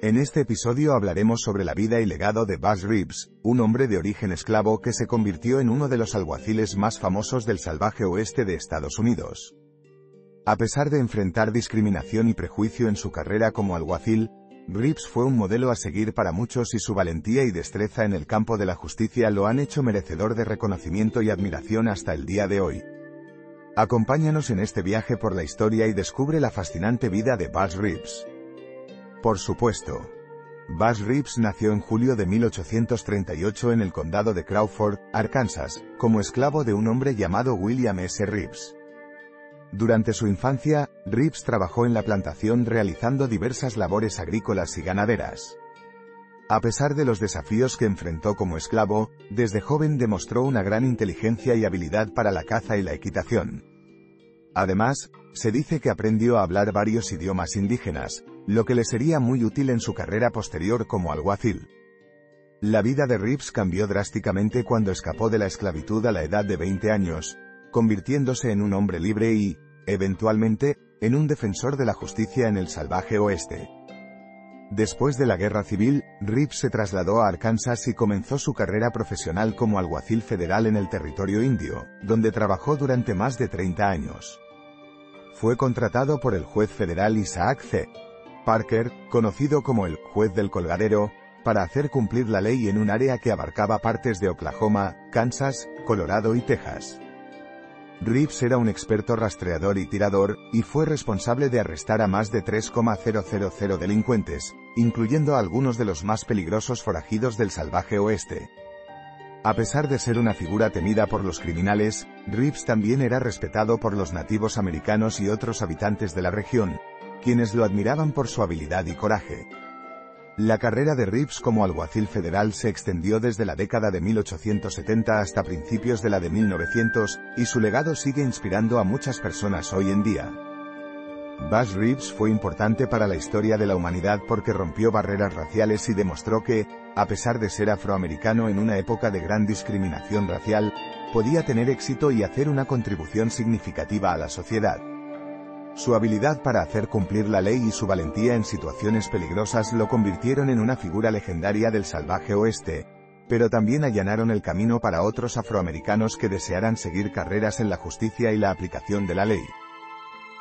En este episodio hablaremos sobre la vida y legado de Buzz Reeves, un hombre de origen esclavo que se convirtió en uno de los alguaciles más famosos del salvaje oeste de Estados Unidos. A pesar de enfrentar discriminación y prejuicio en su carrera como alguacil, Reeves fue un modelo a seguir para muchos y su valentía y destreza en el campo de la justicia lo han hecho merecedor de reconocimiento y admiración hasta el día de hoy. Acompáñanos en este viaje por la historia y descubre la fascinante vida de Buzz Reeves. Por supuesto. Buzz Reeves nació en julio de 1838 en el condado de Crawford, Arkansas, como esclavo de un hombre llamado William S. Reeves. Durante su infancia, Reeves trabajó en la plantación realizando diversas labores agrícolas y ganaderas. A pesar de los desafíos que enfrentó como esclavo, desde joven demostró una gran inteligencia y habilidad para la caza y la equitación. Además, se dice que aprendió a hablar varios idiomas indígenas, lo que le sería muy útil en su carrera posterior como alguacil. La vida de Reeves cambió drásticamente cuando escapó de la esclavitud a la edad de 20 años, convirtiéndose en un hombre libre y, eventualmente, en un defensor de la justicia en el salvaje oeste. Después de la guerra civil, Reeves se trasladó a Arkansas y comenzó su carrera profesional como alguacil federal en el territorio indio, donde trabajó durante más de 30 años. Fue contratado por el juez federal Isaac C. Parker, conocido como el juez del colgadero, para hacer cumplir la ley en un área que abarcaba partes de Oklahoma, Kansas, Colorado y Texas. Reeves era un experto rastreador y tirador, y fue responsable de arrestar a más de 3,000 delincuentes, incluyendo a algunos de los más peligrosos forajidos del salvaje oeste. A pesar de ser una figura temida por los criminales, Reeves también era respetado por los nativos americanos y otros habitantes de la región, quienes lo admiraban por su habilidad y coraje. La carrera de Reeves como alguacil federal se extendió desde la década de 1870 hasta principios de la de 1900, y su legado sigue inspirando a muchas personas hoy en día. Buzz Reeves fue importante para la historia de la humanidad porque rompió barreras raciales y demostró que, a pesar de ser afroamericano en una época de gran discriminación racial, podía tener éxito y hacer una contribución significativa a la sociedad. Su habilidad para hacer cumplir la ley y su valentía en situaciones peligrosas lo convirtieron en una figura legendaria del salvaje oeste, pero también allanaron el camino para otros afroamericanos que desearan seguir carreras en la justicia y la aplicación de la ley.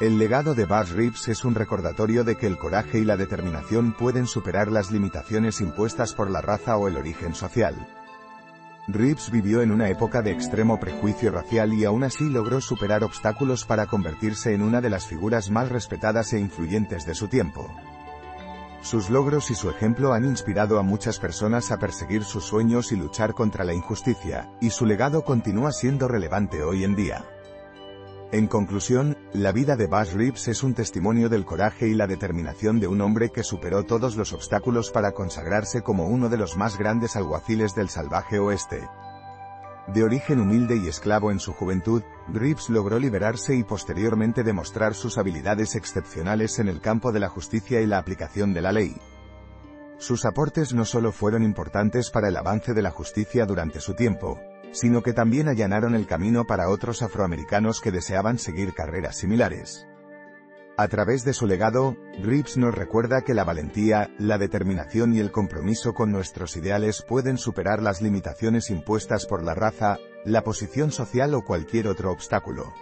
El legado de Buzz Reeves es un recordatorio de que el coraje y la determinación pueden superar las limitaciones impuestas por la raza o el origen social. Reeves vivió en una época de extremo prejuicio racial y aún así logró superar obstáculos para convertirse en una de las figuras más respetadas e influyentes de su tiempo. Sus logros y su ejemplo han inspirado a muchas personas a perseguir sus sueños y luchar contra la injusticia, y su legado continúa siendo relevante hoy en día. En conclusión, la vida de Buzz Reeves es un testimonio del coraje y la determinación de un hombre que superó todos los obstáculos para consagrarse como uno de los más grandes alguaciles del salvaje oeste. De origen humilde y esclavo en su juventud, Reeves logró liberarse y posteriormente demostrar sus habilidades excepcionales en el campo de la justicia y la aplicación de la ley. Sus aportes no solo fueron importantes para el avance de la justicia durante su tiempo, sino que también allanaron el camino para otros afroamericanos que deseaban seguir carreras similares. A través de su legado, Reeves nos recuerda que la valentía, la determinación y el compromiso con nuestros ideales pueden superar las limitaciones impuestas por la raza, la posición social o cualquier otro obstáculo.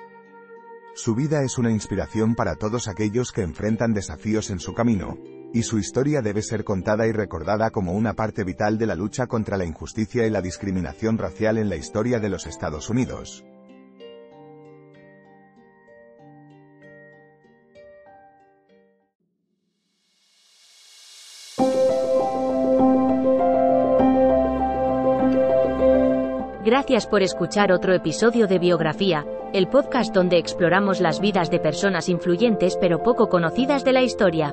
Su vida es una inspiración para todos aquellos que enfrentan desafíos en su camino, y su historia debe ser contada y recordada como una parte vital de la lucha contra la injusticia y la discriminación racial en la historia de los Estados Unidos. Gracias por escuchar otro episodio de Biografía, el podcast donde exploramos las vidas de personas influyentes pero poco conocidas de la historia.